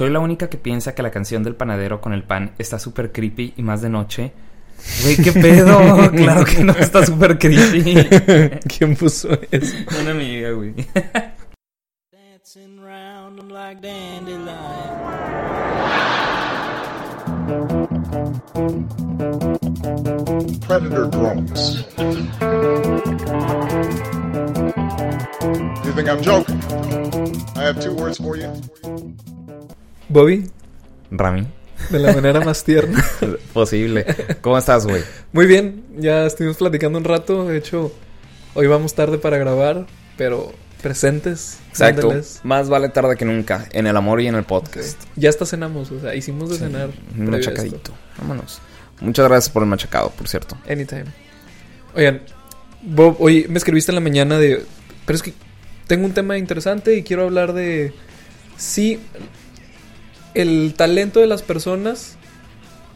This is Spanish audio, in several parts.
Soy la única que piensa que la canción del panadero con el pan está súper creepy y más de noche. Güey, ¿qué pedo? claro que no está súper creepy. ¿Quién puso eso? Una amiga, güey. Dancing round 'em like dandelion. Predator drones. You think I'm joking? I have two words for you. Bobby, Rami. de la manera más tierna. Posible. ¿Cómo estás, güey? Muy bien, ya estuvimos platicando un rato. De hecho, hoy vamos tarde para grabar, pero presentes. Exacto. Más vale tarde que nunca. En el amor y en el podcast. Ya hasta cenamos, o sea, hicimos de cenar. Un machacadito. esto. Vámonos. Muchas gracias por el machacado, por cierto. Anytime. Oigan, Bob, hoy me escribiste en la mañana de. Pero es que tengo un tema interesante y quiero hablar de. Si el talento de las personas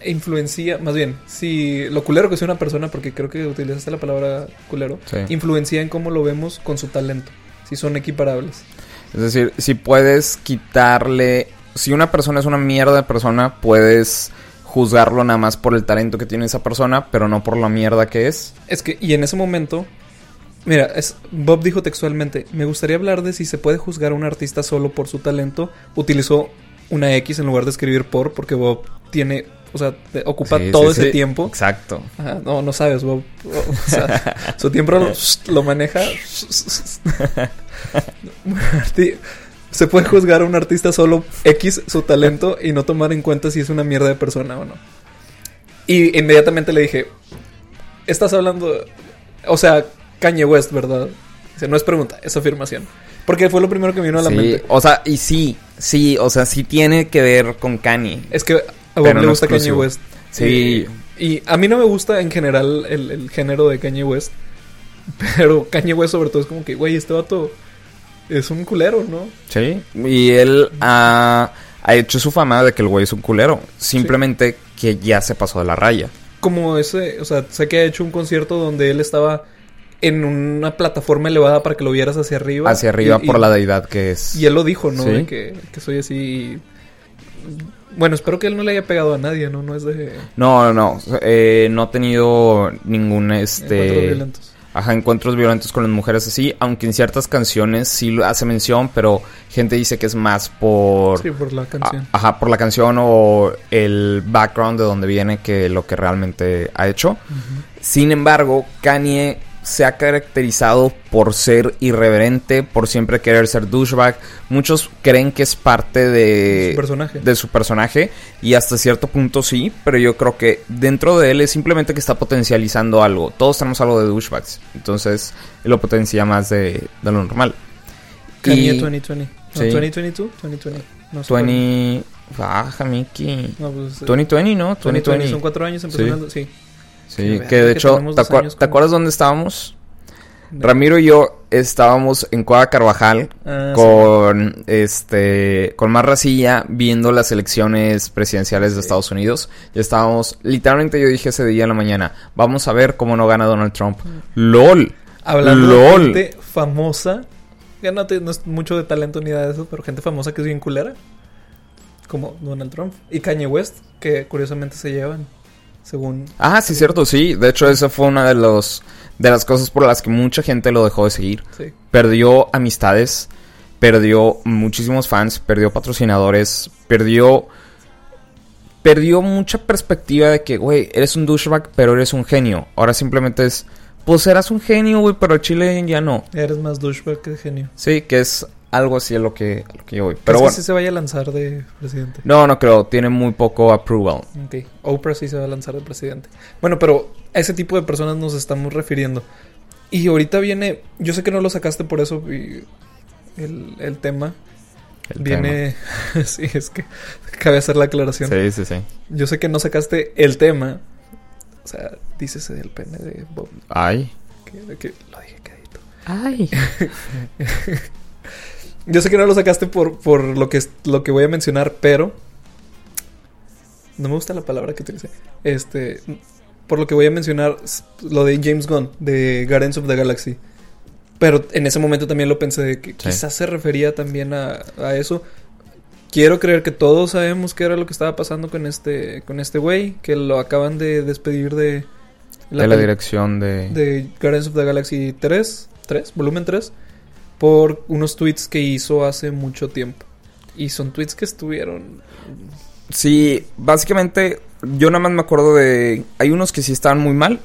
influencia. Más bien, si lo culero que es una persona, porque creo que utilizaste la palabra culero, Sí. influencia en cómo lo vemos con su talento. Si son equiparables. Es decir, si puedes quitarle. Si una persona es una mierda de persona, puedes juzgarlo nada más por el talento que tiene esa persona, pero no por la mierda que es. Es que, y en ese momento, mira, es, Bob dijo textualmente, me gustaría hablar de si se puede juzgar a un artista solo por su talento. Utilizó una X en lugar de escribir por, porque Bob tiene, o sea, ocupa Sí, todo sí, ese sí. tiempo. Exacto. Ajá, no, no sabes, Bob. O sea, su tiempo lo, lo maneja. Se puede juzgar a un artista solo X su talento y no tomar en cuenta si es una mierda de persona o no. Y inmediatamente le dije, estás hablando, o sea, Kanye West, ¿verdad? Dice, no es pregunta, es afirmación. Porque fue lo primero que me vino a la Sí, mente. o sea, y sí, sí, o sea, sí tiene que ver con Kanye. Es que a Bob le no gusta Kanye. West. Sí. Y, y a mí no me gusta en general el, el género de Kanye West. Pero Kanye West sobre todo es como que, güey, este vato es un culero, ¿no? Sí. Y él ha, ha hecho su fama de que el güey es un culero. Simplemente que ya se pasó de la raya. Como ese, o sea, sé que ha hecho un concierto donde él estaba en una plataforma elevada para que lo vieras hacia arriba. Hacia arriba Y- por y- la deidad que es. Y él lo dijo, ¿no? Sí. De que, que soy así. Bueno, espero que él no le haya pegado a nadie, ¿no? No es de No, no, no. Eh, no ha tenido ningún encuentros este. violentos. Ajá, encuentros violentos con las mujeres así, aunque en ciertas canciones sí lo hace mención, pero gente dice que es más por... Sí, por la canción. a- ajá, por la canción o el background de donde viene que lo que realmente ha hecho. Sin embargo, Kanye se ha caracterizado por ser irreverente, por siempre querer ser douchebag. Muchos creen que es parte de Su personaje. de su personaje y hasta cierto punto sí, pero yo creo que dentro de él es simplemente que está potencializando algo. Todos tenemos algo de douchebags, entonces él lo potencia más de, de lo normal. Kanye Y- 2020. No, Sí. 2022, 2020. No sé cuál. 20... Baja, Mickey. No, pues, eh, 2020, ¿no? 2020. 2020. Son cuatro años empezando. Sí. Sí, Verga que de que hecho, ¿te, dos acuer- años ¿te como- acuerdas dónde estábamos? Ramiro y yo estábamos en Cueva Carvajal Ah, con este con más racilla viendo las elecciones presidenciales de Estados Unidos. Ya estábamos, literalmente yo dije ese día en la mañana, vamos a ver cómo no gana Donald Trump. LOL. Hablando LOL. de gente famosa, que no, te- no es mucho de talento ni nada de eso, pero gente famosa que es bien culera, como Donald Trump y Kanye West, que curiosamente se llevan, según... Ah, sí, cierto, sí. De hecho, esa fue una de los de las cosas por las que mucha gente lo dejó de seguir. Sí. perdió amistades, perdió muchísimos fans, perdió patrocinadores, perdió perdió mucha perspectiva de que, güey, eres un douchebag, pero eres un genio. Ahora simplemente es, pues eras un genio, güey, pero Chile ya no. Eres más douchebag que genio. Sí, que es algo así a lo que, a lo que yo voy. Pero Pero que bueno, sí se vaya a lanzar de presidente. no, no creo, tiene muy poco approval. Ok, Oprah sí se va a lanzar de presidente. Bueno, pero a ese tipo de personas nos estamos refiriendo. Y ahorita viene, yo sé que no lo sacaste por eso, y el, el tema el viene, sí, es que cabe hacer la aclaración. Sí, sí, sí. Yo sé que no sacaste el tema, o sea, dícese del pene de Bob, Ay. que, que lo dije quedito. Ay. Yo sé que no lo sacaste por, por lo, que, lo que voy a mencionar, pero... No me gusta la palabra que utilicé. Este... Por lo que voy a mencionar, lo de James Gunn, de Guardians of the Galaxy. Pero en ese momento también lo pensé de que Sí. quizás se refería también a, a eso. quiero creer que todos sabemos qué era lo que estaba pasando con este con este güey, que lo acaban de despedir de de la dirección de... de Guardians of the Galaxy 3, 3, volumen 3, por unos tweets que hizo hace mucho tiempo. Y son tweets que estuvieron... Sí, básicamente yo nada más me acuerdo de... Hay unos que sí estaban muy mal,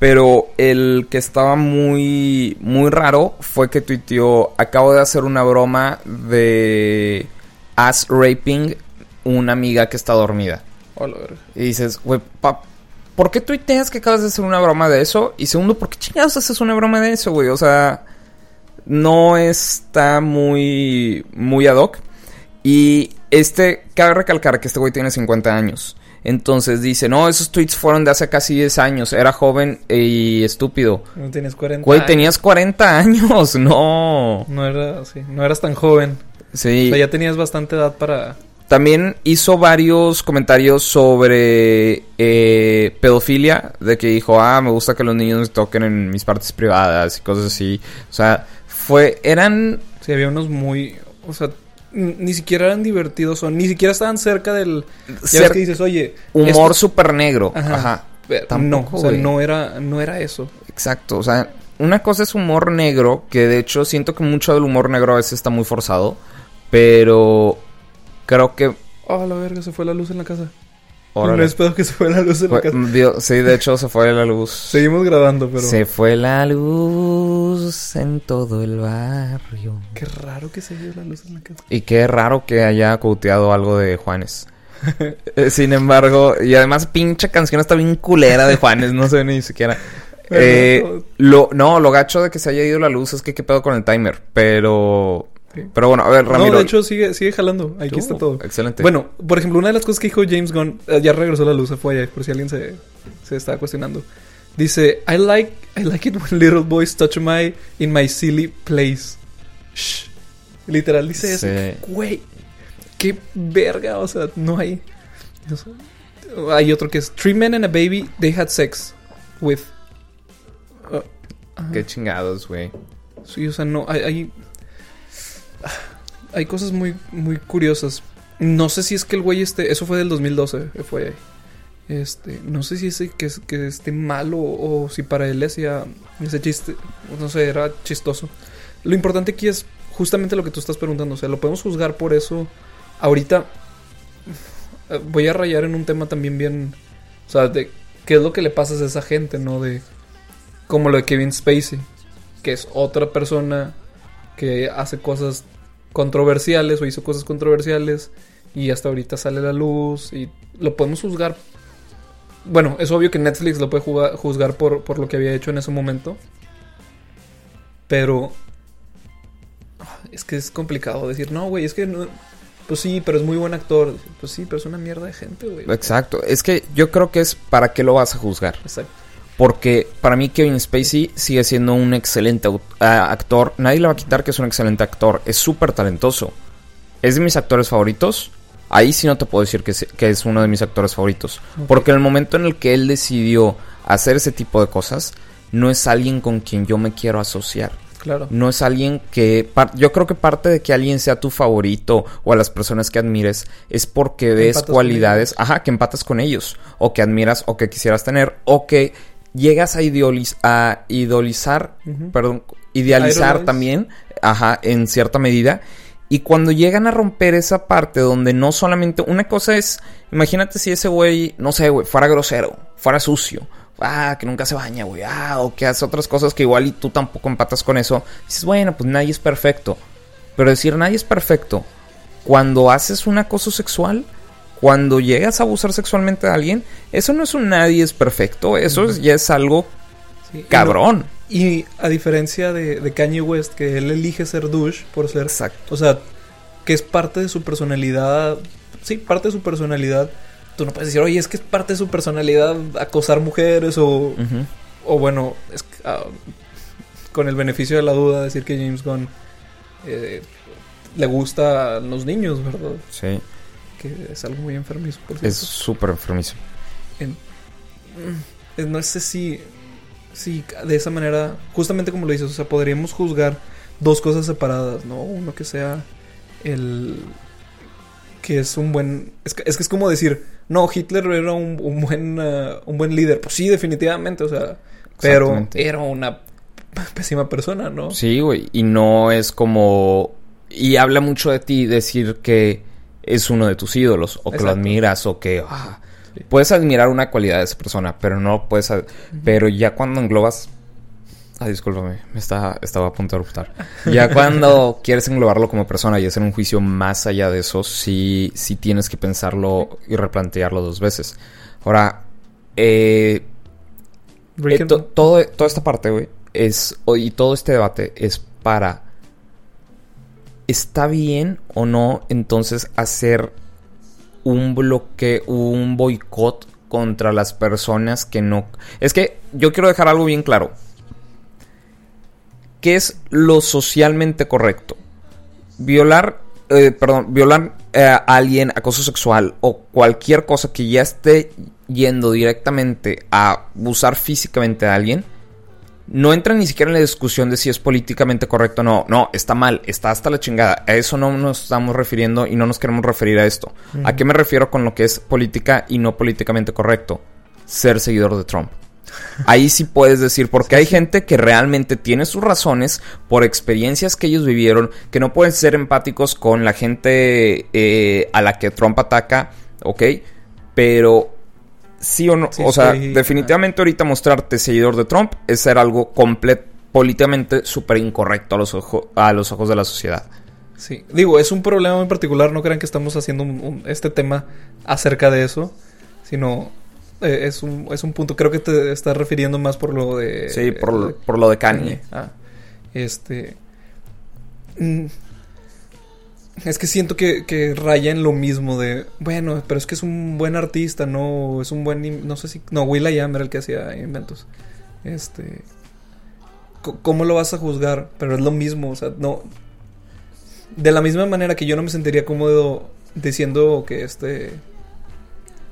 pero el que estaba muy, muy raro fue que tuiteó, acabo de hacer una broma de ass raping una amiga que está dormida. Oh. Y dices, güey, ¿por qué tuiteas que acabas de hacer una broma de eso? Y segundo, ¿por qué chingados haces una broma de eso, güey? O sea, no está muy, muy ad hoc. Y este, cabe recalcar que este güey tiene 50 años. Entonces dice, no, esos tweets fueron de hace casi 10 años. Era joven y estúpido. No tienes 40 Güey, años. tenías 40 años, no. No, era, sí, no eras tan joven. Sí. O sea, ya tenías bastante edad para... También hizo varios comentarios sobre eh, pedofilia, de que dijo, ah, me gusta que los niños me toquen en mis partes privadas y cosas así. O sea, fue, eran, Sí, había unos muy... O sea, ni siquiera eran divertidos o ni siquiera estaban cerca del... Ya ves Cer- que dices, oye... humor súper negro. Ajá. Ajá. Pero Tampoco, no, o sea, no era, no era eso. Exacto, o sea, una cosa es humor negro, que de hecho siento que mucho del humor negro a veces está muy forzado, pero creo que... Oh, la verga, se fue la luz en la casa. Órale, No es pedo que se fue la luz en la casa. dio- sí, de hecho se fue la luz. Seguimos grabando, pero... Se fue la luz en todo el barrio. Qué raro que se vio la luz en la casa. Y qué raro que haya coteado algo de Juanes. Eh, Sin embargo, y además pinche canción está bien culera de Juanes, no sé ni siquiera. Eh, lo, no, lo gacho de que se haya ido la luz es que qué pedo con el timer. Pero, Sí. pero bueno, a ver, Ramiro. No, de hecho sigue, sigue jalando. Aquí Uh, está todo. Excelente. Bueno, por ejemplo, una de las cosas que dijo James Gunn, eh, ya regresó la luz, se fue allá, por si alguien se, se estaba cuestionando. Dice, I like, I like it when little boys touch my, in my silly place. Shh. Literal dice eso. Sí. Güey, qué verga, o sea, no hay... Hay otro que es, three men and a baby, they had sex with... uh, ajá. Qué chingados, güey. Sí, o sea, no, hay, hay, hay cosas muy, muy curiosas. No sé si es que el güey este, eso fue del 2012, eh, fue, este, no sé si ese que, es- que esté malo o si para él hacía ese chiste, no sé, era chistoso. Lo importante aquí es justamente lo que tú estás preguntando, o sea, lo podemos juzgar por eso. Ahorita eh, voy a rayar en un tema también bien, o sea, de qué es lo que le pasa a esa gente, ¿no? De como lo de Kevin Spacey que es otra persona que hace cosas controversiales o hizo cosas controversiales y hasta ahorita sale la luz y lo podemos juzgar. Bueno, es obvio que Netflix lo puede juzgar por, por lo que había hecho en ese momento. Pero... Es que es complicado decir, no, güey, es que no... Pues sí, pero es muy buen actor. Pues sí, pero es una mierda de gente, güey. Exacto. Es que yo creo que es para qué lo vas a juzgar. Exacto. Porque para mí Kevin Spacey sigue siendo un excelente actor. Nadie le va a quitar que es un excelente actor. Es súper talentoso. Es de mis actores favoritos. Ahí sí no te puedo decir que, es uno de mis actores favoritos. Porque en el momento en el que él decidió hacer ese tipo de cosas, no es alguien con quien yo me quiero asociar. Claro. No es alguien que... Yo creo que parte de que alguien sea tu favorito o a las personas que admires es porque ves cualidades... Ajá, que empatas con ellos. O que admiras o que quisieras tener. O que llegas a, idolizar... Perdón, idealizar también. Ajá, en cierta medida. Y cuando llegan a romper esa parte donde no solamente... Una cosa es... Imagínate si ese güey, no sé, güey, fuera grosero, fuera sucio. Ah, que nunca se baña, güey. Ah, o que hace otras cosas que igual y tú tampoco empatas con eso. Dices, bueno, pues nadie es perfecto. Pero decir nadie es perfecto. Cuando haces un acoso sexual, cuando llegas a abusar sexualmente de alguien, eso no es un nadie es perfecto. Eso es- ya es algo Sí, y no- cabrón. Y a diferencia de, de Kanye West, que él elige ser douche por ser... Exacto. O sea, que es parte de su personalidad. Sí, parte de su personalidad. Tú no puedes decir, oye, es que es parte de su personalidad acosar mujeres o... O bueno, es ah, con el beneficio de la duda decir que James Gunn eh, le gusta a los niños, ¿verdad? Sí, Que es algo muy enfermizo, por es súper enfermizo. En- mm, no sé si, si de esa manera, justamente como lo dices, o sea, podríamos juzgar dos cosas separadas, ¿no? Uno que sea el, que es un buen... Es que es, que es como decir, no, Hitler era un, un buen, uh, un buen líder. Pues sí, definitivamente, o sea, pero era una pésima persona, ¿no? Sí, güey. Y no es como. Y habla mucho de ti decir que es uno de tus ídolos, o que lo admiras, o que. ah. Puedes admirar una cualidad de esa persona, pero no puedes. Pero ya cuando englobas. Ah, discúlpame, me está, estaba a punto de eruptar. Ya cuando quieres englobarlo como persona y hacer un juicio más allá de eso, sí, sí tienes que pensarlo y replantearlo dos veces. Ahora, eh, eh, to- todo, toda esta parte, güey, es. Y todo este debate es para. ¿Está bien o no entonces hacer un bloque, un boicot contra las personas que no. Es que yo quiero dejar algo bien claro. ¿Qué es lo socialmente correcto? Violar, eh, perdón, violar eh, a alguien, acoso sexual o cualquier cosa que ya esté yendo directamente a abusar físicamente a alguien, no entra ni siquiera en la discusión de si es políticamente correcto o no. No, está mal, está hasta la chingada. A eso no nos estamos refiriendo y no nos queremos referir a esto. ¿A qué me refiero con lo que es política y no políticamente correcto? Ser seguidor de Trump. Ahí sí puedes decir, porque hay gente que realmente tiene sus razones por experiencias que ellos vivieron, que no pueden ser empáticos con la gente eh, a la que Trump ataca, ¿ok? Pero sí o no, Sí, o sea, estoy- definitivamente ahorita mostrarte seguidor de Trump es ser algo políticamente súper incorrecto a los, ojo- a los ojos de la sociedad. Sí, digo, es un problema muy particular, no crean que estamos haciendo un- un- este tema acerca de eso, sino eh, es, un, es un punto, creo que te estás refiriendo más por lo de... Sí, por, lo- de por lo de Kanye. Ah, este... Es que siento que, que raya en lo mismo de... Bueno, pero es que es un buen artista, no... Es un buen... No sé si... No, Will I Am era el que hacía inventos. Este... ¿Cómo lo vas a juzgar? Pero es lo mismo, o sea, no... De la misma manera que yo no me sentiría cómodo diciendo que este...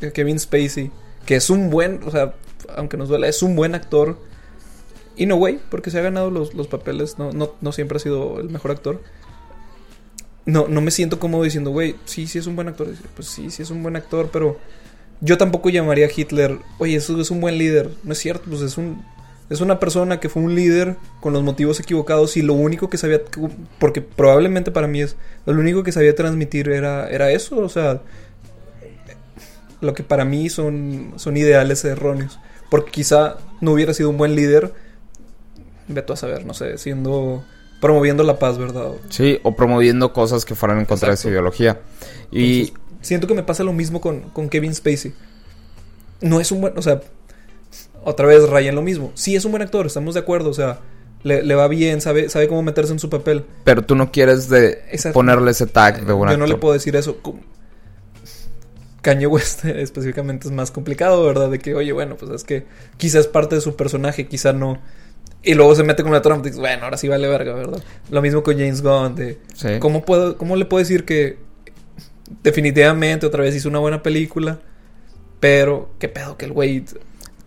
que Kevin Spacey, que es un buen... O sea, aunque nos duela, es un buen actor. Y no, güey, porque se ha ganado los, los papeles, no, no, no siempre ha sido el mejor actor. No, no me siento cómodo diciendo, güey, sí, sí es un buen actor. Pues sí, sí es un buen actor, pero yo tampoco llamaría a Hitler, oye, eso es un buen líder. No es cierto, pues es un es una persona que fue un líder con los motivos equivocados y lo único que sabía, porque probablemente para mí es, lo único que sabía transmitir era, era eso, o sea, lo que para mí son, son ideales erróneos. Porque quizá no hubiera sido un buen líder, veto a saber, no sé, siendo, promoviendo la paz, ¿verdad? Sí, o promoviendo cosas que fueran en contra de Exacto. ideología. Y Entonces, siento que me pasa lo mismo con, con Kevin Spacey. No es un buen, o sea, otra vez Ryan lo mismo. Sí es un buen actor, estamos de acuerdo, o sea, le, le va bien, sabe, sabe cómo meterse en su papel. pero tú no quieres de Exacto. ponerle ese tag de buen Yo no le puedo decir eso. Kanye West específicamente es más complicado, ¿verdad? De que, oye, bueno, pues es que quizás parte de su personaje, quizá no. Y luego se mete con la Trump y dices, bueno, ahora sí vale verga, ¿verdad? Lo mismo con James Gunn, de Sí. ¿cómo, puedo, ¿cómo le puedo decir que definitivamente otra vez hizo una buena película, pero qué pedo que el güey...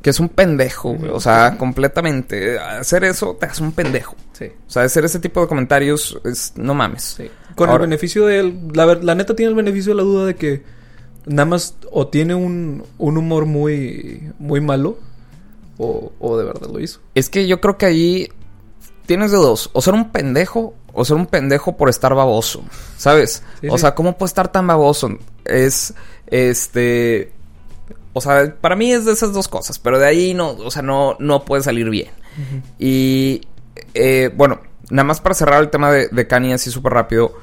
Que es un pendejo, güey. O sea, completamente. Hacer eso te hace un pendejo. Sí, O sea, hacer ese tipo de comentarios es... No mames. sí. Con Ahora- el beneficio de él, la, la neta tiene el beneficio de la duda de que nada más o tiene un, un humor muy, muy malo o, o de verdad lo hizo. Es que yo creo que ahí tienes de dos. O ser un pendejo o ser un pendejo por estar baboso. ¿Sabes? Sí, o sea, ¿cómo puede estar tan baboso? Es... Este... O sea, para mí es de esas dos cosas. Pero de ahí no... O sea, no, no puede salir bien. Y... eh, bueno, nada más para cerrar el tema de, de Kanye así súper rápido.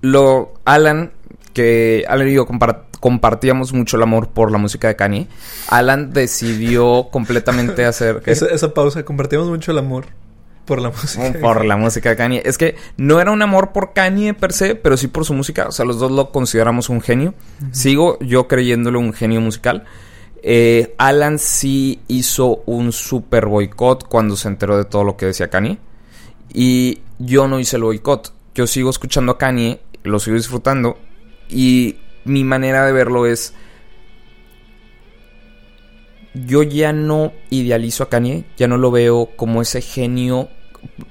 Lo... Alan... Que Alan y yo compar- compartíamos mucho el amor por la música de Kanye. Alan decidió completamente hacer... Esa, esa pausa, compartimos mucho el amor por la música. Por la música de Kanye. Es que no era un amor por Kanye per se, pero sí por su música. O sea, los dos lo consideramos un genio. Sigo yo creyéndolo un genio musical. Eh, Alan sí hizo un super boicot cuando se enteró de todo lo que decía Kanye. Y yo no hice el boicot. Yo sigo escuchando a Kanye, lo sigo disfrutando. Y mi manera de verlo es. Yo ya no idealizo a Kanye, ya no lo veo como ese genio.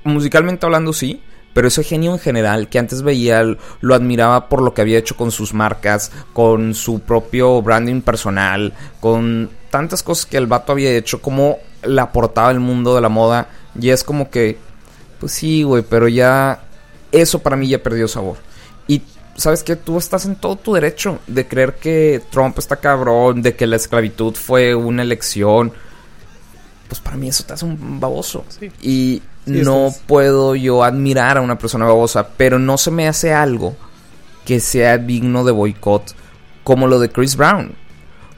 Musicalmente hablando, sí, pero ese genio en general que antes veía, lo admiraba por lo que había hecho con sus marcas, con su propio branding personal, con tantas cosas que el vato había hecho, como le aportaba el mundo de la moda, y es como que, pues sí, güey, pero ya eso para mí ya perdió sabor. Y sabes que tú estás en todo tu derecho de creer que Trump está cabrón, de que la esclavitud fue una elección. Pues para mí eso te hace un baboso. Sí. Y Sí, no estás- puedo yo admirar a una persona babosa, pero no se me hace algo que sea digno de boicot como lo de Chris Brown.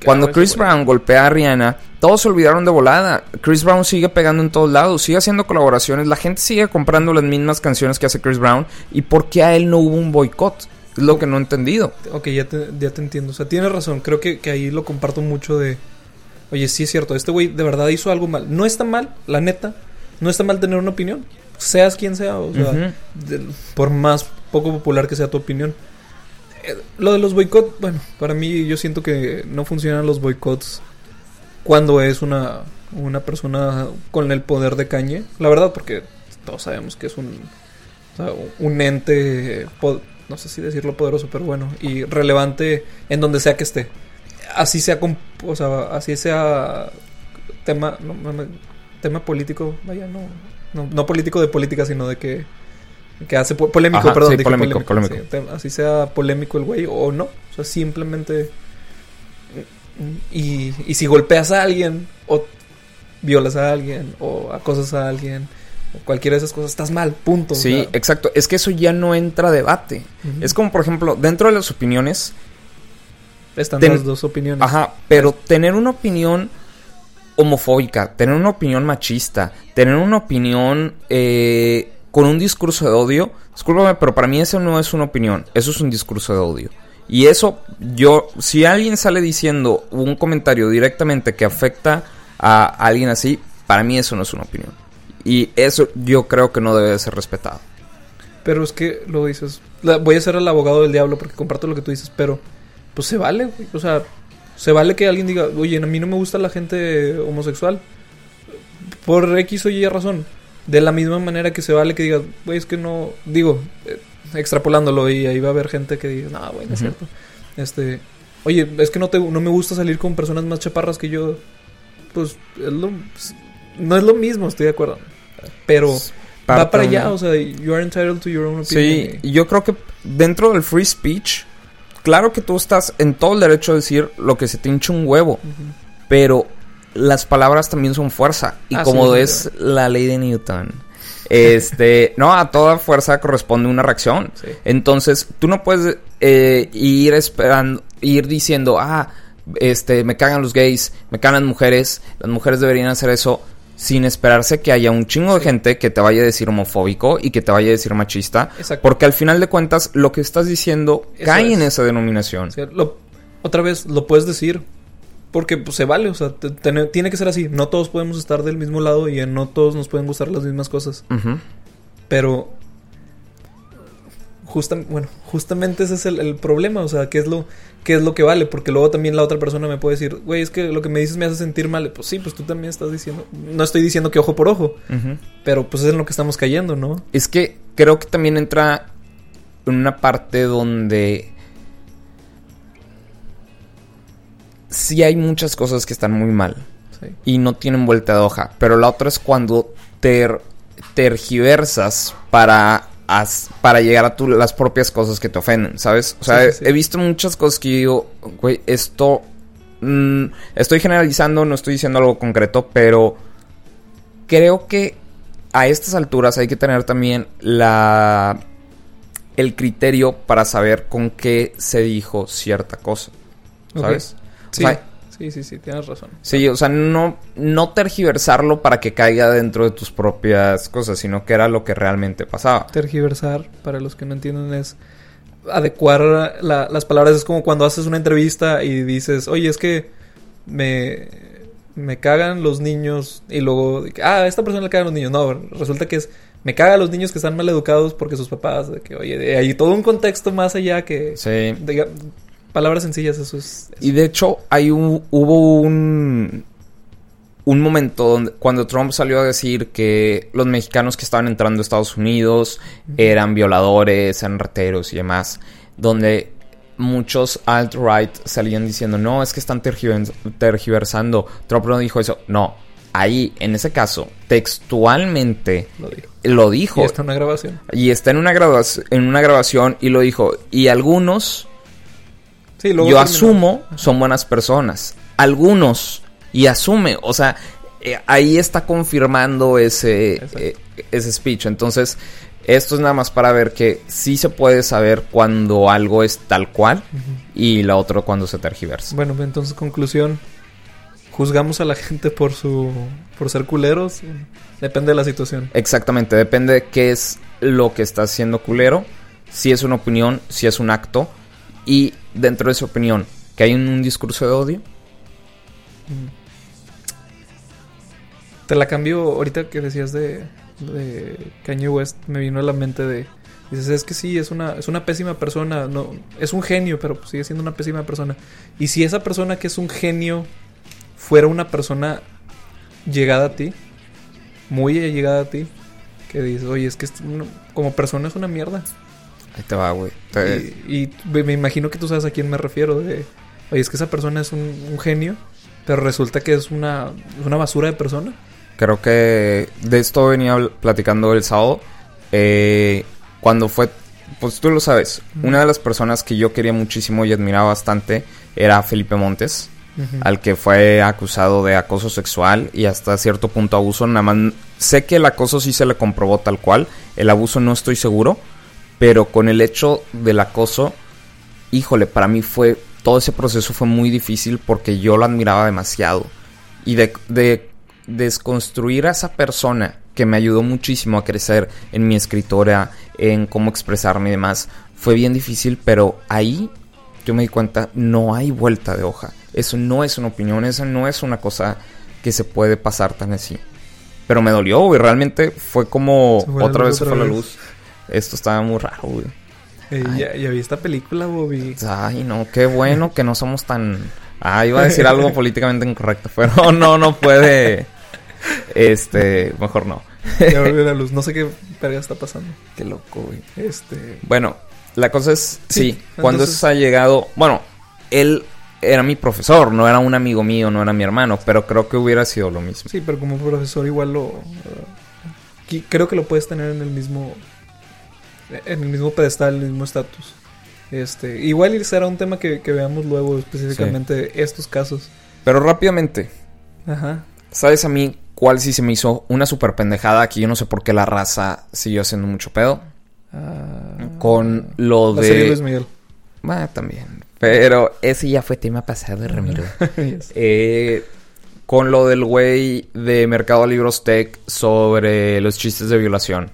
Cuando Chris. Brown golpea a Rihanna, todos se olvidaron de volada. Chris Brown sigue pegando en todos lados, sigue haciendo colaboraciones, la gente sigue comprando las mismas canciones que hace Chris Brown. ¿Y por qué a él no hubo un boicot? Es lo que no he entendido. Ok, ya te, ya te entiendo. O sea, tienes razón. Creo que, que ahí lo comparto mucho de... Oye, sí es cierto. Este güey de verdad hizo algo mal. No está mal, la neta. No está mal tener una opinión. Seas quien sea. O sea, por más poco popular que sea tu opinión. Eh, lo de los boicots, bueno, para mí yo siento que no funcionan los boicots cuando es una, una persona con el poder de cañe. La verdad, porque todos sabemos que es un, o sea, un ente, no sé si decirlo poderoso, pero bueno, y relevante en donde sea que esté. Así sea, o sea, así sea tema, no, no me- tema político, vaya, no, no, no político de política, sino de que, que hace po- polémico, Ajá, perdón, sí, dije polémico, polémico. sí, así sea polémico el güey o no, o sea, simplemente y, y si golpeas a alguien o violas a alguien o acosas a alguien cualquiera de esas cosas, estás mal, punto. o Sí, sea, exacto. Es que eso ya no entra a debate. Es como, por ejemplo, dentro de las opiniones, están ten- las dos opiniones. Ajá, pero tener una opinión homofóbica, tener una opinión machista, tener una opinión eh, con un discurso de odio, discúlpame, pero para mí eso no es una opinión, eso es un discurso de odio. Y eso, yo, si alguien sale diciendo un comentario directamente que afecta a alguien así, para mí eso no es una opinión. Y eso yo creo que no debe de ser respetado. Pero es que lo dices. la- voy a ser el abogado del diablo porque comparto lo que tú dices, pero pues se vale, güey. O sea, se vale que alguien diga, oye, a mí no me gusta la gente homosexual. Por X o Y razón. De la misma manera que se vale que digas, güey, es que no. Digo, eh, extrapolándolo y ahí va a haber gente que diga, no, güey, no es cierto. Este, oye, es que no, te, no me gusta salir con personas más chaparras que yo. Pues, es lo- no es lo mismo, estoy de acuerdo. Pero va para de- allá, o sea, you are entitled to your own Sí, opinion. y yo creo que dentro del free speech, claro que tú estás en todo el derecho a decir lo que se te hincha un huevo, pero las palabras también son fuerza. Y Ah, como sí, es la ley de Newton, este, no, a toda fuerza corresponde una reacción. Sí. Entonces, tú no puedes eh, ir esperando, ir diciendo, ah, este, me cagan los gays, me cagan las mujeres, las mujeres deberían hacer eso, sin esperarse que haya un chingo de gente que te vaya a decir homofóbico y que te vaya a decir machista. Exacto. Porque al final de cuentas, lo que estás diciendo Eso cae en es. esa denominación. O sea, lo- otra vez, lo puedes decir. Porque pues, se vale, o sea, te- te- tiene que ser así. No todos podemos estar del mismo lado y no todos nos pueden gustar las mismas cosas. Pero. Justa, bueno, justamente ese es el, el problema, o sea, ¿qué es, lo, ¿qué es lo que vale? Porque luego también la otra persona me puede decir, güey, es que lo que me dices me hace sentir mal. Pues sí, pues tú también estás diciendo. No estoy diciendo que ojo por ojo, pero pues es en lo que estamos cayendo, ¿no? Es que creo que también entra en una parte donde sí hay muchas cosas que están muy mal Sí. y no tienen vuelta de hoja, pero la otra es cuando ter- tergiversas para as- para llegar a tu- las propias cosas que te ofenden, ¿sabes? O sea, Sí, he- sí, sí. he visto muchas cosas que digo, güey, esto mm, estoy generalizando, no estoy diciendo algo concreto, pero creo que a estas alturas hay que tener también la el criterio para saber con qué se dijo cierta cosa. ¿Sabes? Sí, O sea, sí, sí, sí, tienes razón. Sí, o sea, no, no tergiversarlo para que caiga dentro de tus propias cosas, sino que era lo que realmente pasaba. Tergiversar, para los que no entienden, es adecuar la- las palabras. Es como cuando haces una entrevista y dices, oye, es que me, me cagan los niños. Y luego, ah, a esta persona le cagan los niños. No, resulta que es, me cagan los niños que están mal educados porque sus papás, de que, oye, de- hay todo un contexto más allá que... Sí. Palabras sencillas, eso es... Y de hecho, hay un, hubo un un momento donde, cuando Trump salió a decir que los mexicanos que estaban entrando a Estados Unidos eran violadores, eran rateros y demás, donde muchos alt-right salían diciendo, no, es que están tergiver- tergiversando. Trump no dijo eso. No, ahí, en ese caso, textualmente Lo dijo. lo dijo. Y está en una grabación. Y está en una, en una grabación y lo dijo. Y algunos, Sí, yo terminó. asumo, son buenas personas. Algunos, y asume. O sea, eh, ahí está confirmando ese, eh, ese speech. Entonces, esto es nada más para ver que sí se puede saber cuando algo es tal cual y la otra cuando se tergiversa. Bueno, entonces conclusión. Juzgamos a la gente por su por ser culeros. Depende de la situación. Exactamente, depende de qué es lo que está haciendo culero, si es una opinión, si es un acto, y dentro de esa opinión, que hay un, un discurso de odio. Te la cambio ahorita que decías de, de Kanye West. Me vino a la mente de. Dices, es que sí, es una, es una pésima persona. No, es un genio, pero sigue siendo una pésima persona. Y si esa persona que es un genio fuera una persona llegada a ti, muy llegada a ti, que dices, oye, es que como persona es una mierda. Ahí te va, güey. Te- Y, y me imagino que tú sabes a quién me refiero. De, oye, es que esa persona es un, un genio, pero resulta que es una, una basura de persona. Creo que de esto venía platicando el sábado. Eh, cuando fue, pues tú lo sabes, una de las personas que yo quería muchísimo y admiraba bastante era Felipe Montes. al que fue acusado de acoso sexual y hasta cierto punto abuso. Nada más sé que el acoso sí se le comprobó tal cual. El abuso no estoy seguro. Pero con el hecho del acoso, híjole, para mí fue. Todo ese proceso fue muy difícil porque yo lo admiraba demasiado. Y de, de desconstruir a esa persona que me ayudó muchísimo a crecer en mi escritora, en cómo expresarme y demás, fue bien difícil, pero ahí yo me di cuenta, no hay vuelta de hoja. Eso no es una opinión, eso no es una cosa que se puede pasar tan así. Pero me dolió, güey. Realmente fue como fue la otra vez se otra fue la vez. luz. Esto estaba muy raro, güey. Ay. ya, ya vi esta película, Bobby. Ay, no, qué bueno que no somos tan... Ah, iba a decir algo políticamente incorrecto, pero no, no puede... Este, mejor no. Ya volvió la luz. No sé qué verga está pasando. Qué loco, güey. Este. Bueno, la cosa es, sí, Sí, cuando eso ha llegado, bueno, él era mi profesor, no era un amigo mío, no era mi hermano, pero creo que hubiera sido lo mismo. Sí, pero como profesor igual lo. uh, creo que lo puedes tener en el mismo. En el mismo pedestal, el mismo estatus. Este. Igual será un tema que, que veamos luego, específicamente estos casos. Pero rápidamente, Ajá. ¿sabes a mí cuál sí se me hizo una super pendejada que yo no sé por qué la raza siguió haciendo mucho pedo? Ah, Con lo la de... serie Luis Miguel. Bueno, también. Pero ese ya fue tema pasado, Ramiro. Yes. Eh, con lo del güey de Mercado Libros Tech sobre los chistes de violación.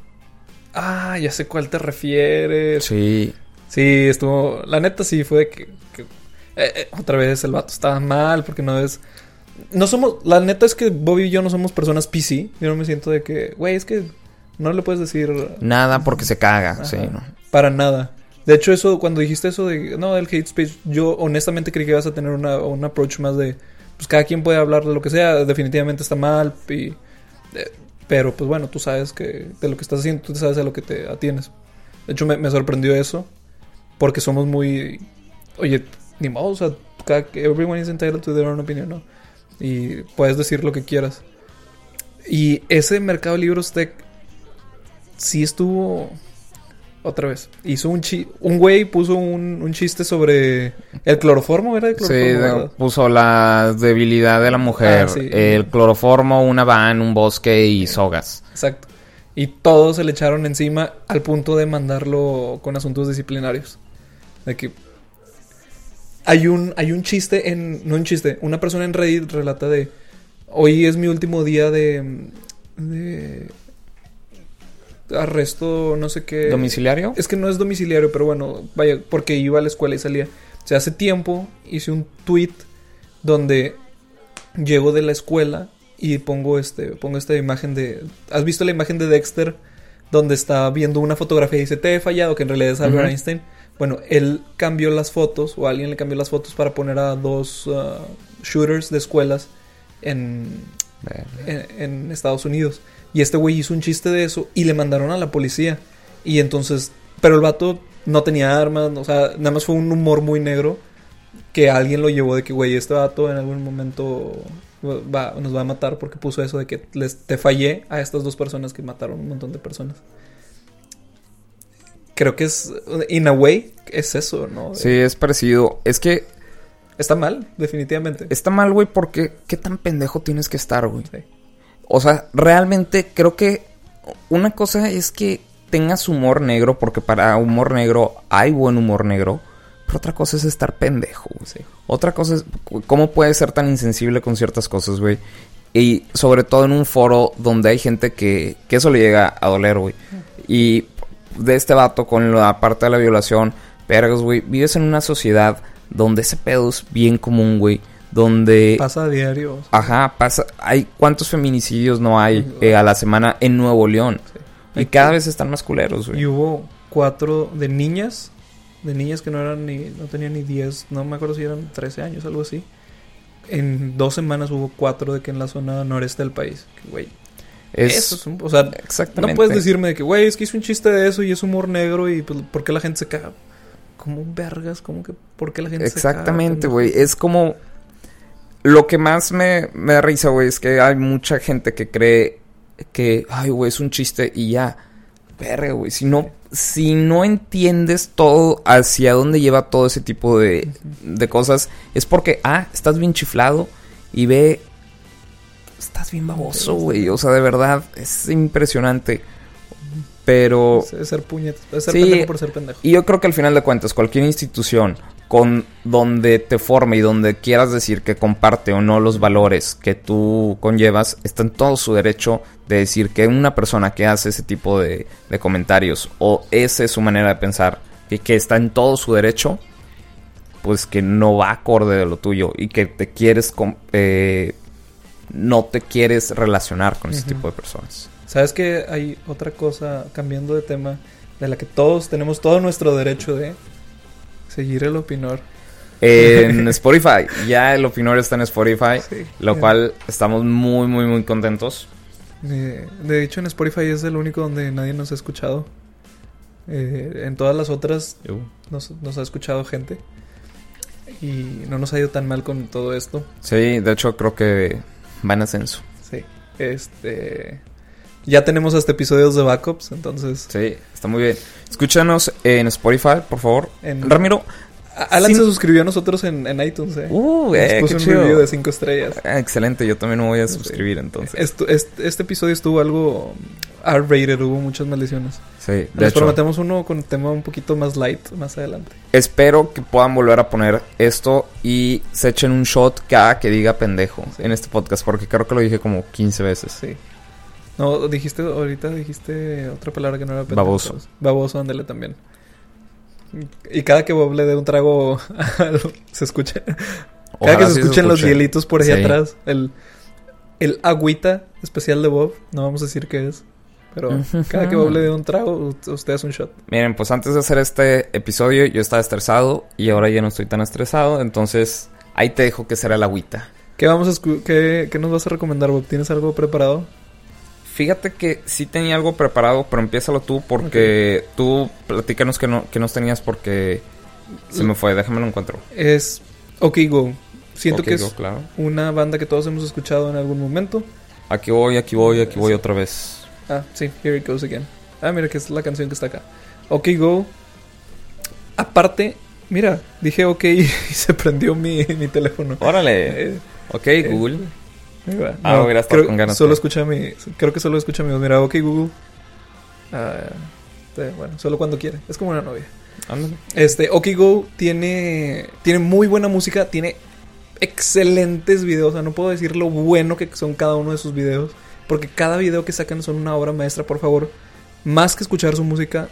Ah, ya sé cuál te refieres. Sí. Sí, estuvo. La neta sí fue de que. que- eh, eh, otra vez el vato estaba mal porque no es. No somos. La neta es que Bobby y yo no somos personas PC. Yo no me siento de que. Güey, es que no le puedes decir. Nada porque se caga, Ajá. sí, ¿no? Para nada. De hecho, eso, cuando dijiste eso de. No, del hate speech, yo honestamente creí que ibas a tener una, un approach más de. Pues cada quien puede hablar de lo que sea. Definitivamente está mal. Y, eh, pero pues bueno, tú sabes que de lo que estás haciendo, tú sabes a lo que te atienes. De hecho, me, me sorprendió eso. Porque somos muy. Oye, ni modo, o sea, cada, everyone is entitled to their own opinion, ¿no? Y puedes decir lo que quieras. Y ese mercado de libros tech sí estuvo. Otra vez. Hizo un chi Un güey puso un, un chiste sobre el cloroformo, ¿era el Sí, cloroformo? verdad? puso la debilidad de la mujer, Ah, sí. el cloroformo, una van, un bosque y sogas. Exacto. Y todos se le echaron encima al punto de mandarlo con asuntos disciplinarios. De que hay un, hay un chiste en. No un chiste. Una persona en Reddit relata de. Hoy es mi último día de. de arresto, no sé qué. ¿Domiciliario? Es que no es domiciliario, pero bueno, vaya, porque iba a la escuela y salía. O sea, hace tiempo hice un tweet donde llego de la escuela y pongo este pongo esta imagen de ¿Has visto la imagen de Dexter donde está viendo una fotografía y dice, "Te he fallado", que en realidad es Albert. Einstein? Bueno, él cambió las fotos o alguien le cambió las fotos para poner a dos uh, shooters de escuelas en, en Estados Unidos. Y este güey hizo un chiste de eso y le mandaron a la policía. Y entonces, pero el vato no tenía armas, o sea, nada más fue un humor muy negro que alguien lo llevó de que, güey, este vato en algún momento va, nos va a matar porque puso eso de que les, te fallé a estas dos personas que mataron un montón de personas. Creo que es, in a way, es eso, ¿no? Sí, es parecido. Es que Está mal, definitivamente. está mal, güey, porque ¿qué tan pendejo tienes que estar, güey? Sí. O sea, realmente creo que una cosa es que tengas humor negro, porque para humor negro hay buen humor negro. Pero otra cosa es estar pendejo. Sí. Otra cosa es cómo puedes ser tan insensible con ciertas cosas, güey. Y sobre todo en un foro donde hay gente que, que eso le llega a doler, güey. Y de este vato con la parte de la violación, vergas, güey. Vives en una sociedad donde ese pedo es bien común, güey. Donde... Pasa a diario. Ajá, pasa. Hay cuántos feminicidios no hay eh, a la semana en Nuevo León. Y cada vez están más culeros, güey. Y hubo cuatro de niñas, de niñas que no eran ni, no tenían ni 10, no me acuerdo si eran 13 años, algo así. En dos semanas hubo cuatro de que en la zona noreste del país. Güey, Es eso es un, o sea, exactamente. no puedes decirme de que, güey, es que hizo un chiste de eso y es humor negro y pues, ¿por qué la gente se caga? Como vergas, como que, ¿por qué la gente se caga? Exactamente, pendejo? güey. Es como. Lo que más me, me da risa, güey, es que hay mucha gente que cree que, ay, güey, es un chiste y ya. Verga, güey. Si no, si no entiendes todo hacia dónde lleva todo ese tipo de, de cosas, es porque, ah, estás bien chiflado y ve. Estás bien baboso, güey. O sea, de verdad, es impresionante. Pero. Es ser es ser Sí. pendejo por ser pendejo. Y yo creo que al final de cuentas, cualquier institución con donde te forme y donde quieras decir que comparte o no los valores que tú conllevas, está en todo su derecho de decir que una persona que hace ese tipo de, de comentarios o esa es su manera de pensar y que está en todo su derecho, pues que no va acorde de lo tuyo y que te quieres, eh, no te quieres relacionar con ese tipo de personas. ¿Sabes que hay otra cosa, cambiando de tema, de la que todos tenemos todo nuestro derecho de seguir el opinor? En Spotify, ya el Opinor está en Spotify. Sí. Lo cual estamos muy, muy, muy contentos. Eh, de hecho, en Spotify es el único donde nadie nos ha escuchado. Eh, en todas las otras nos, nos ha escuchado gente. Y no nos ha ido tan mal con todo esto. Sí, de hecho creo que va en ascenso. Sí. Este. Ya tenemos hasta episodios de backups, entonces. Sí, está muy bien. Escúchanos en Spotify, por favor. En- Ramiro. Alan Sin- se suscribió a nosotros en, en iTunes, eh. Uh, Nos eh, puso qué un chido. review de 5 estrellas. Ah, excelente, yo también me voy a suscribir entonces. Esto- este, este episodio estuvo algo R-rated, hubo muchas maldiciones. Sí, de Les hecho. prometemos uno con tema un poquito más light más adelante. Espero que puedan volver a poner esto y se echen un shot cada que diga pendejo Sí. en este podcast, porque creo que lo dije como 15 veces. Sí. No, dijiste, ahorita dijiste otra palabra que no era pendejo. Baboso. Baboso, ándale también. Y cada que Bob le dé un trago, se escucha. Cada Ojalá que se sí escuchen los escuche. hielitos por ahí Sí. atrás, el, el agüita especial de Bob, no vamos a decir qué es. Pero cada que Bob le dé un trago, usted hace un shot. Miren, pues antes de hacer este episodio yo estaba estresado y ahora ya no estoy tan estresado, entonces ahí te dejo que será el agüita. ¿Qué, vamos a escu- qué, qué nos vas a recomendar, Bob? ¿Tienes algo preparado? Fíjate que sí tenía algo preparado, pero empiézalo tú porque tú platícanos que no, que nos tenías porque se me fue, déjame lo encuentro. Es OK Go. Siento que es claro. una banda que todos hemos escuchado en algún momento. Aquí voy, aquí voy, aquí voy otra vez. Ah, sí, Here It Goes Again. Ah, mira que es la canción que está acá. OK Go. Aparte, mira, dije OK y se prendió mi, mi teléfono. Órale. Eh, Ok, eh, Google. ahí Ah, hubiera estado creo, con ganas, Solo escucha mi. Creo que solo escucha mi voz. Mira, OK Google. Ah, eh, bueno, solo cuando quiere. Es como una novia. Ándale. Este, Okigo tiene, tiene muy buena música, tiene excelentes videos. O sea, no puedo decir lo bueno que son cada uno de sus videos. Porque cada video que sacan son una obra maestra, por favor. Más que escuchar su música,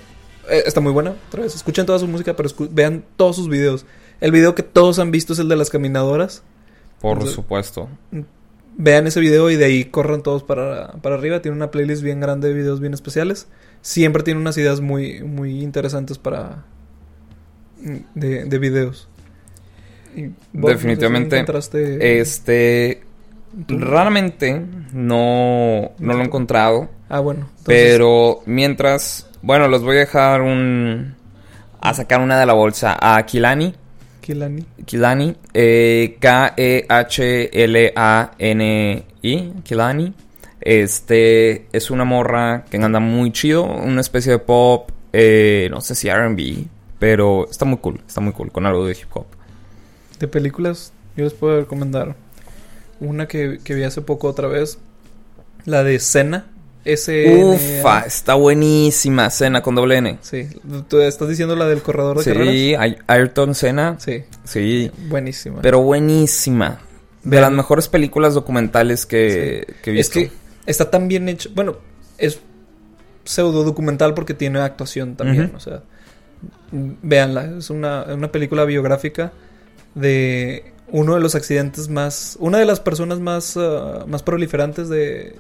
eh, está muy buena. Otra vez, escuchen toda su música, pero vean todos sus videos. El video que todos han visto es el de las caminadoras. Por Entonces- supuesto. Vean ese video y de ahí corran todos para, para arriba. Tiene una playlist bien grande de videos bien especiales. Siempre tiene unas ideas muy, muy interesantes para... De, de videos. Y, vos, no sé si Definitivamente, Este. Raramente no, no lo he encontrado. Ah, bueno. entonces- Pero mientras, bueno, les voy a dejar un... A sacar una de la bolsa. A Kilani. Kilani. Kilani. eh, K-E-H-L-A-N-I. Kilani. Este es una morra que anda muy chido. Una especie de pop. eh, no sé si RB. Pero está muy cool. Está muy cool. Con algo de hip hop. De películas, yo les puedo recomendar una que, que vi hace poco otra vez. La de Cena. Ufa, está buenísima. Cena con doble N. Sí. ¿Tú estás diciendo la del corredor de carreras? Sí, Ay- Ayrton Senna. Sí. Sí. Buenísima. Pero buenísima. De Vean. las mejores películas documentales que, que he es visto. que está tan bien hecho. Bueno, es pseudo documental porque tiene actuación también. O sea, véanla. Es una, una película biográfica de uno de los accidentes más. Una de las personas más, ah, más proliferantes de,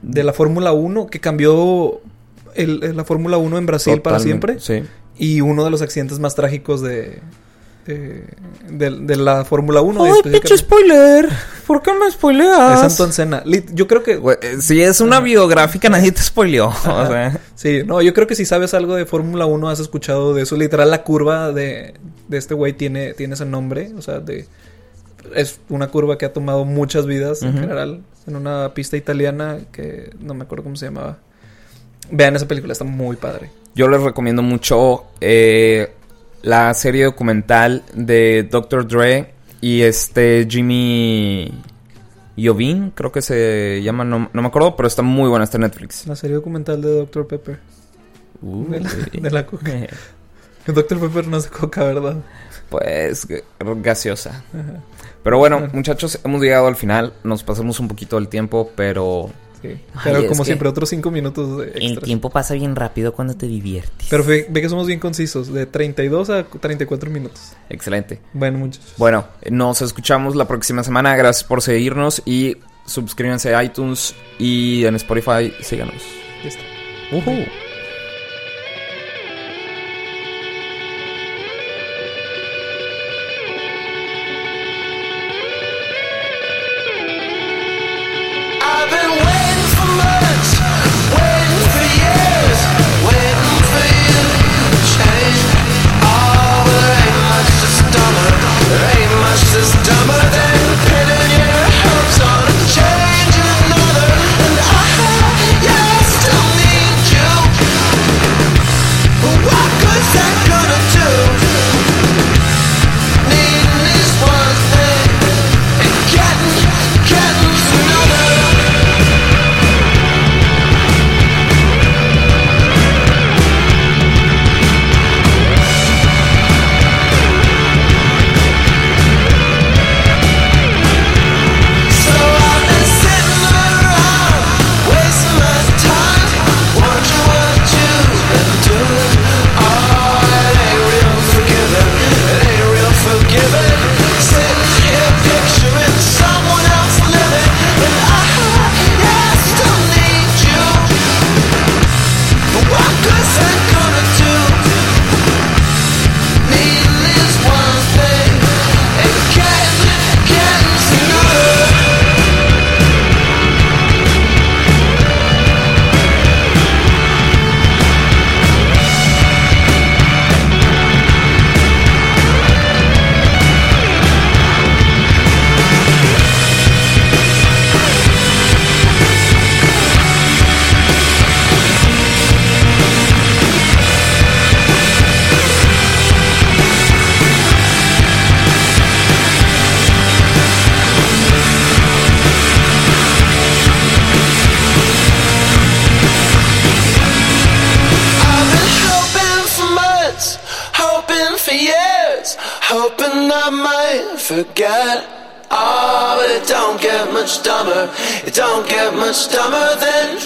de la Fórmula 1 que cambió el- el- la Fórmula 1 en Brasil para siempre. Sí. Y uno de los accidentes más trágicos de. de, de- de la Fórmula 1. ¡Ay, pinche spoiler! ¿Por qué me spoileas? Es Anton Senna. Yo creo que. Eh, Si es una biográfica, nadie te spoileó. O sea, Sí, no, yo creo que si sabes algo de Fórmula 1 has escuchado de eso. Literal, la curva de, de este güey tiene, tiene ese nombre. O sea, de es una curva que ha tomado muchas vidas en general. En una pista italiana que no me acuerdo cómo se llamaba. Vean esa película, está muy padre. yo les recomiendo mucho eh, la serie documental de Dr. Dre y este Jimmy Iovine, creo que se llama, no, no me acuerdo, pero está muy buena, está en Netflix. La serie documental de Dr. Pepper. De la, de la coca. Dr. Pepper no es coca, ¿verdad? Pues gaseosa. Pero bueno, muchachos, hemos llegado al final. Nos pasamos un poquito del tiempo, pero Sí. Pero como siempre, otros cinco minutos de el tiempo pasa bien rápido cuando te diviertes. Pero ve, ve que somos bien concisos, de 32 a 34 minutos. Excelente. Bueno, muchachos. Bueno, nos escuchamos la próxima semana. Gracias por seguirnos y suscríbanse a iTunes y en Spotify. Síganos. Ya está. I've much dumber. It don't get much dumber than